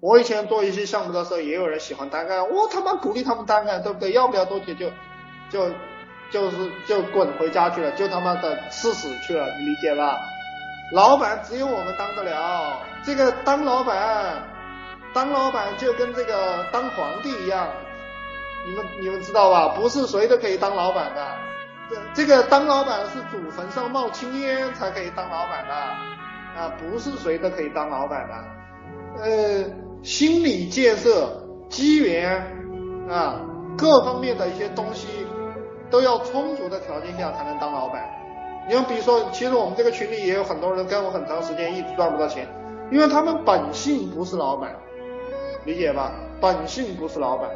我以前做一些项目的时候，也有人喜欢单干，我他妈鼓励他们单干，对不对？要不了多久就就就是就滚回家去了，就他妈的吃屎去了，你理解吧？老板只有我们当得了，这个当老板，当老板就跟这个当皇帝一样，你们你们知道吧？不是谁都可以当老板的，这这个当老板是祖坟上冒青烟才可以当老板的，啊，不是谁都可以当老板的，呃。心理建设、机缘啊，各方面的一些东西都要充足的条件下才能当老板。你像比如说，其实我们这个群里也有很多人跟我很长时间，一直赚不到钱，因为他们本性不是老板，理解吧？本性不是老板。